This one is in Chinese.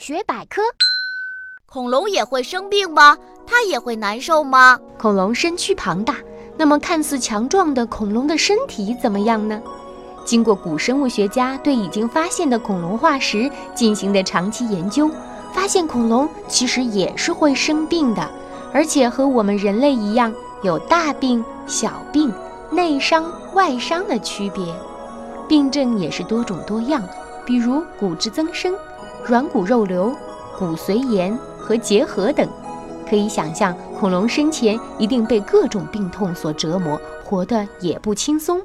大学百科：恐龙也会生病吗？它也会难受吗？恐龙身躯庞大，那么看似强壮的恐龙的身体怎么样呢？经过古生物学家对已经发现的恐龙化石进行的长期研究，发现恐龙其实也是会生病的，而且和我们人类一样有大病、小病、内伤、外伤的区别，病症也是多种多样，比如骨质增生、软骨肉瘤、骨髓炎和结核等。可以想象，恐龙生前一定被各种病痛所折磨，活得也不轻松。